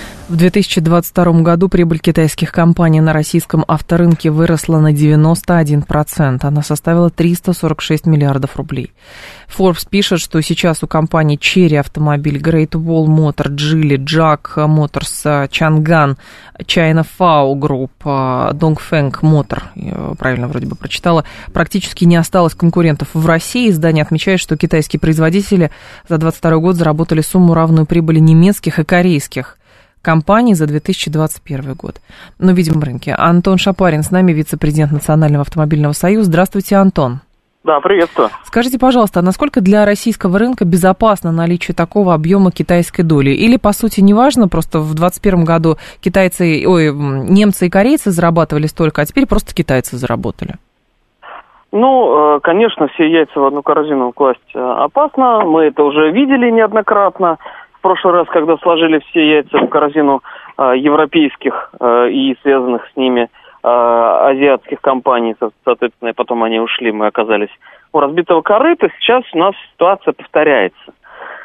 в 2022 году прибыль китайских компаний на российском авторынке выросла на 91%. Она составила 346 миллиардов рублей. Forbes пишет, что сейчас у компаний Cherry Автомобиль, Great Wall Motor, Geely, Jack Motors, Chang'an, China Fao Group, Dongfeng Motor, правильно вроде бы прочитала, практически не осталось конкурентов в России. Издание отмечает, что китайские производители за 2022 год заработали сумму равную прибыли немецких и корейских компаний за 2021 год на видимом рынке. Антон Шапарин с нами, вице-президент Национального автомобильного союза. Здравствуйте, Антон.
Да, приветствую.
Скажите, пожалуйста, а насколько для российского рынка безопасно наличие такого объема китайской доли? Или, по сути, неважно, просто в 2021 году китайцы, ой, немцы и корейцы зарабатывали столько, а теперь просто китайцы заработали?
Ну, э, конечно, все яйца в одну корзину класть э, опасно. Мы это уже видели неоднократно в прошлый раз, когда сложили все яйца в корзину э, европейских э, и связанных с ними азиатских компаний, соответственно, и потом они ушли, мы оказались у разбитого корыта. Сейчас у нас ситуация повторяется.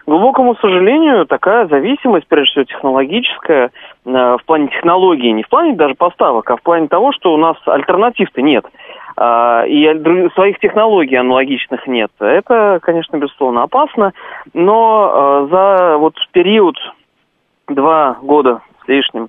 К глубокому сожалению, такая зависимость, прежде всего технологическая, э, в плане технологии, не в плане даже поставок, а в плане того, что у нас альтернатив-то нет. Э, и своих технологий аналогичных нет. Это, конечно, безусловно опасно, но э, за вот период два года с лишним,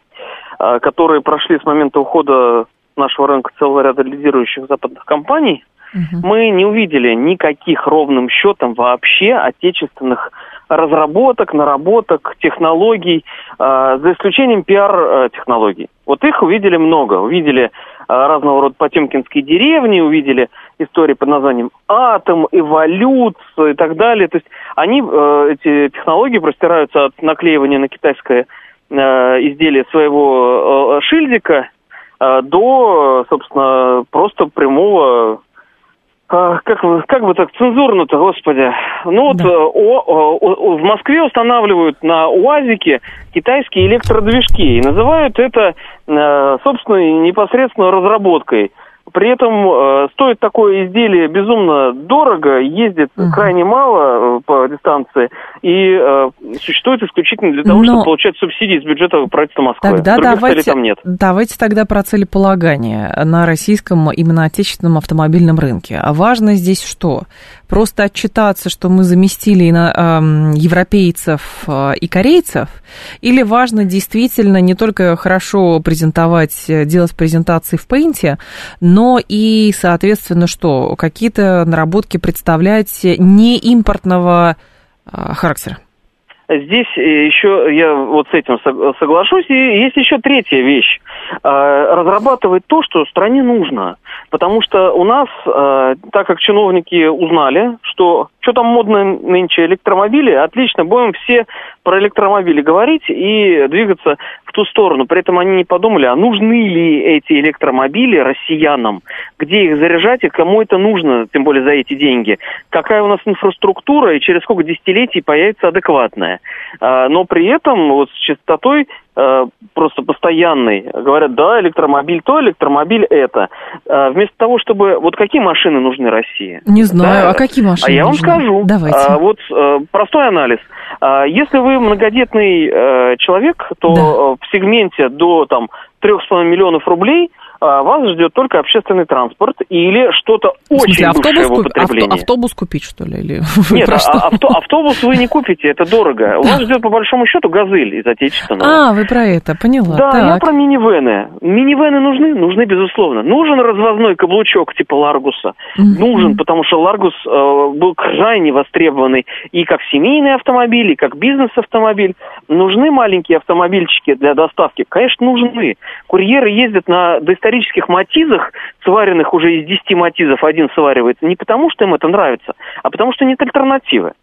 э, которые прошли с момента ухода нашего рынка целого ряда лидирующих западных компаний, угу. мы не увидели никаких ровным счетом вообще отечественных разработок, наработок, технологий, э, за исключением пиар-технологий. Вот их увидели много. Увидели э, разного рода потемкинские деревни, увидели истории под названием «Атом», «Эволюция» и так далее. То есть они, э, эти технологии простираются от наклеивания на китайское э, изделие своего э, шильдика до, собственно, просто прямого а, как, как бы так цензурно-то, господи. Ну вот да. Э, о, о, о, в Москве устанавливают на УАЗике китайские электродвижки и называют это, э, собственно, непосредственно разработкой. При этом э, стоит такое изделие безумно дорого, ездит угу. крайне мало э, по дистанции и э, существует исключительно для того, Но... чтобы получать субсидии из бюджета правительства Москвы.
Тогда давайте, там нет. давайте тогда про целеполагание на российском именно отечественном автомобильном рынке. А важно здесь что? Просто отчитаться, что мы заместили на, европейцев э, и корейцев, или важно действительно не только хорошо презентовать, э, делать презентации в Paint, но и, соответственно, что? Какие-то наработки представлять не импортного э, характера?
Здесь э, еще я вот с этим соглашусь. И есть еще третья вещь. Э, разрабатывать то, что стране нужно. Потому что у нас, э, так как чиновники узнали, что что там модно нынче электромобили, отлично, будем все про электромобили говорить и двигаться в ту сторону. При этом они не подумали, а нужны ли эти электромобили россиянам, где их заряжать и кому это нужно, тем более за эти деньги. Какая у нас инфраструктура и через сколько десятилетий появится адекватная. А, но при этом вот с частотой просто постоянный. Говорят, да, электромобиль то, электромобиль это. Э, вместо того, чтобы... Вот какие машины нужны России?
Не знаю, да? а какие машины
А я вам
нужны?
скажу.
Давайте.
А, вот э, простой анализ. А, если вы многодетный человек, то да. в сегменте до там 3,5 миллионов рублей – а, вас ждет только общественный транспорт или что-то очень смысле,
автобус
употреблении.
Авто, автобус купить, что ли? Или
Нет, а, авто, автобус вы не купите, это дорого. Вас ждет, по большому счету, газель из отечественного.
А, вы про это, поняла.
Да, так. я про минивены. Минивены нужны? Нужны, безусловно. Нужен развозной каблучок типа Ларгуса. Mm-hmm. Нужен, потому что Ларгус э, был крайне востребованный и как семейный автомобиль, и как бизнес-автомобиль. Нужны маленькие автомобильчики для доставки? Конечно, нужны. Курьеры ездят на доисторических матизах, сваренных уже из 10 матизов, один сваривается, не потому, что им это нравится, а потому, что нет альтернативы.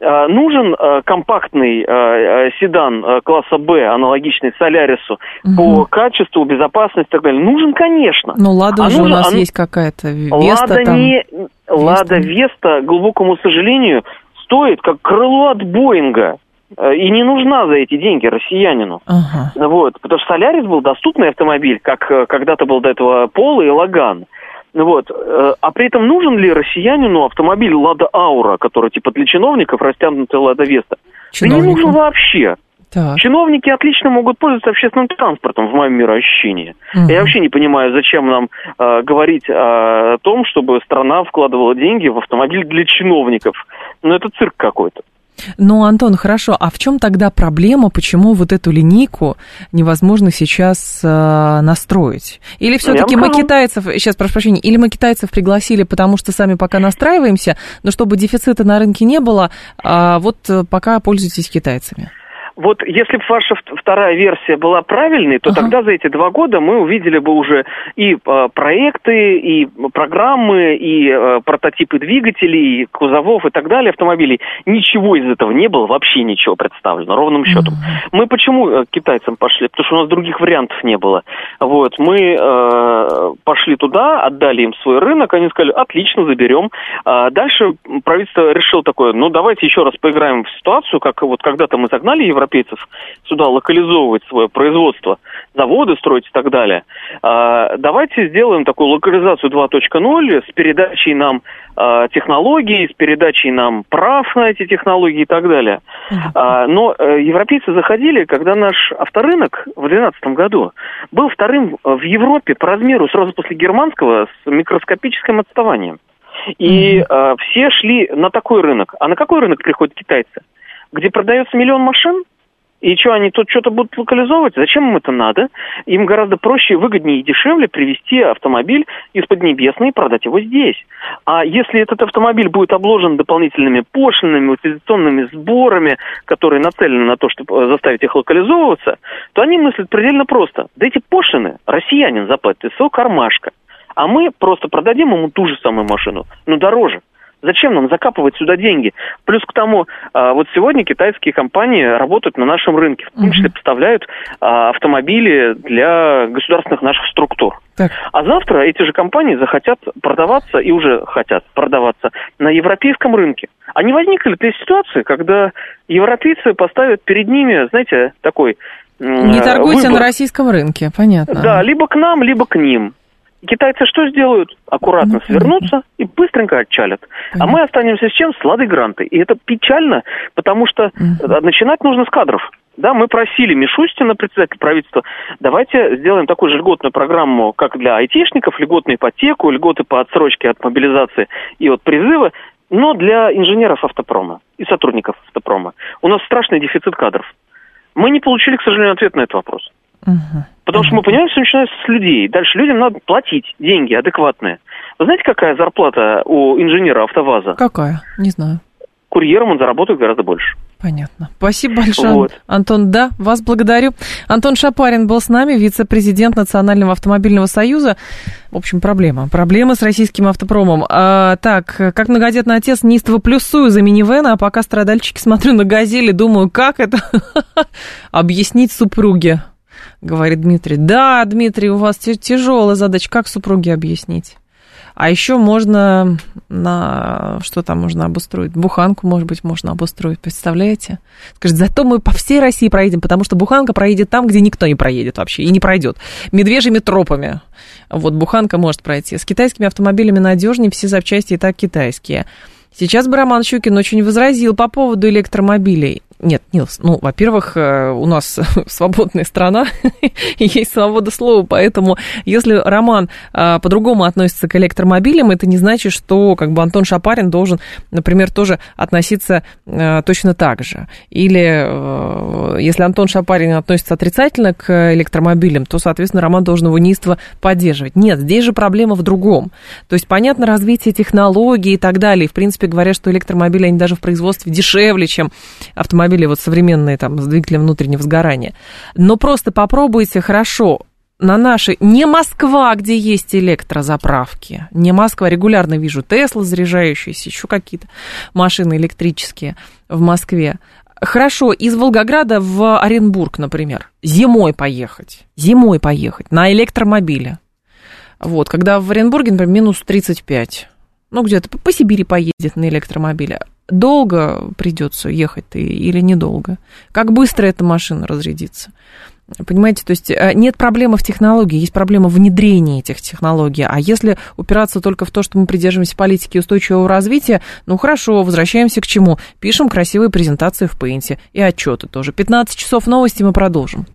Uh, нужен uh, компактный uh, седан класса Б, аналогичный Солярису, угу. по качеству, безопасности и так далее. Нужен, конечно.
Ну, Лада а уже нужен, у нас а... есть какая-то. Веста
Лада
там.
не... Лада Веста, глубокому сожалению, стоит как крыло от Боинга. Э, и не нужна за эти деньги россиянину. Ага. Вот, потому что Солярис был доступный автомобиль, как э, когда-то был до этого Пол и Лаган. Вот. Э, а при этом нужен ли россиянину автомобиль Лада Аура, который типа для чиновников растянутый Лада Веста? Да не нужен вообще. Так. Чиновники отлично могут пользоваться общественным транспортом, в моем мироощущении. Угу. Я вообще не понимаю, зачем нам э, говорить о том, чтобы страна вкладывала деньги в автомобиль для чиновников. Ну, это цирк какой-то.
Ну, Антон, хорошо, а в чем тогда проблема, почему вот эту линейку невозможно сейчас э, настроить? Или все-таки мы китайцев, сейчас прошу прощения, или мы китайцев пригласили, потому что сами пока настраиваемся, но чтобы дефицита на рынке не было, а вот э, пока пользуйтесь китайцами?
Вот если бы ваша вторая версия была правильной, то ага. тогда за эти два года мы увидели бы уже и э, проекты, и программы, и э, прототипы двигателей, и кузовов и так далее, автомобилей. Ничего из этого не было, вообще ничего представлено, ровным счетом. Ага. Мы почему э, к китайцам пошли? Потому что у нас других вариантов не было. Вот, мы э, пошли туда, отдали им свой рынок, они сказали, отлично, заберем. А дальше правительство решило такое, ну давайте еще раз поиграем в ситуацию, как вот когда-то мы загнали Евро европейцев сюда локализовывать свое производство, заводы строить и так далее. А, давайте сделаем такую локализацию 2.0 с передачей нам а, технологий, с передачей нам прав на эти технологии и так далее. А, но а, европейцы заходили, когда наш авторынок в 2012 году был вторым в Европе по размеру сразу после германского с микроскопическим отставанием. И э, все шли на такой рынок. А на какой рынок приходят китайцы? Где продается миллион машин? И что, они тут что-то будут локализовывать? Зачем им это надо? Им гораздо проще, выгоднее и дешевле привезти автомобиль из Поднебесной и продать его здесь. А если этот автомобиль будет обложен дополнительными пошлинами, утилизационными сборами, которые нацелены на то, чтобы заставить их локализовываться, то они мыслят предельно просто. Да эти пошлины россиянин заплатит из своего кармашка. А мы просто продадим ему ту же самую машину, но дороже. Зачем нам закапывать сюда деньги? Плюс к тому, а, вот сегодня китайские компании работают на нашем рынке, в том числе поставляют а, автомобили для государственных наших структур.
Так.
А завтра эти же компании захотят продаваться и уже хотят продаваться на европейском рынке. А не возникли ли ситуации, когда европейцы поставят перед ними, знаете, такой
Не торгуйте
выбор.
на российском рынке, понятно.
Да, либо к нам, либо к ним. Китайцы что сделают? Аккуратно
Ну,
свернутся и быстренько отчалят. А мы останемся с чем? С Ладой Грантой. И это печально, потому что э, начинать нужно с кадров. Да, мы просили Мишустина, председатель правительства, давайте сделаем такую же льготную программу, как для айтишников, льготную ипотеку, льготы по отсрочке от мобилизации и от призыва, но для инженеров автопрома и сотрудников автопрома. У нас страшный дефицит кадров. Мы не получили, к сожалению, ответ на этот вопрос.
Мгм.
Потому что мы понимаем, что начинается с людей. Дальше людям надо платить деньги адекватные. Вы знаете, какая зарплата у инженера АвтоВАЗа?
Какая? Не знаю.
Курьером он заработает гораздо больше.
Понятно. Спасибо большое,
Вот.
Антон. Да, вас благодарю. Антон Шапарин был с нами, вице-президент Национального автомобильного союза. В общем, проблема. Проблема с российским автопромом. А, так, как многодетный отец, неистово плюсую за минивэна, а пока страдальчики смотрю на газели, думаю, как это объяснить супруге, говорит Дмитрий. Да, Дмитрий, у вас тяжелая задача. Как супруге объяснить? А еще можно на что там можно обустроить? Буханку, может быть, можно обустроить. Представляете? Скажет, зато мы по всей России проедем, потому что буханка проедет там, где никто не проедет вообще и не пройдет. Медвежьими тропами. Вот буханка может пройти. С китайскими автомобилями надежнее, все запчасти и так китайские. Сейчас бы Роман Щукин очень возразил по поводу электромобилей. Нет, Нилс, ну, во-первых, э, у нас свободная страна, есть свобода слова, поэтому если Роман э, по-другому относится к электромобилям, это не значит, что как бы Антон Шапарин должен, например, тоже относиться э, точно так же. Или э, если Антон Шапарин относится отрицательно к электромобилям, то, соответственно, Роман должен его неистово поддерживать. Нет, здесь же проблема в другом. То есть, понятно, развитие технологий и так далее. И, в принципе, говорят, что электромобили, они даже в производстве дешевле, чем автомобили вот современные там с двигателем внутреннего сгорания. Но просто попробуйте хорошо на нашей... Не Москва, где есть электрозаправки. Не Москва. Регулярно вижу Тесла заряжающиеся, еще какие-то машины электрические в Москве. Хорошо, из Волгограда в Оренбург, например, зимой поехать. Зимой поехать на электромобиле. Вот, когда в Оренбурге, например, минус 35. Ну, где-то по Сибири поедет на электромобиле. Долго придется ехать ты или недолго? Как быстро эта машина разрядится? Понимаете, то есть э, нет проблемы в технологии, есть проблема в внедрении этих технологий. А если упираться только в то, что мы придерживаемся политики устойчивого развития, ну хорошо, возвращаемся к чему? Пишем красивые презентации в Paint и отчеты тоже. 15 часов новости мы продолжим.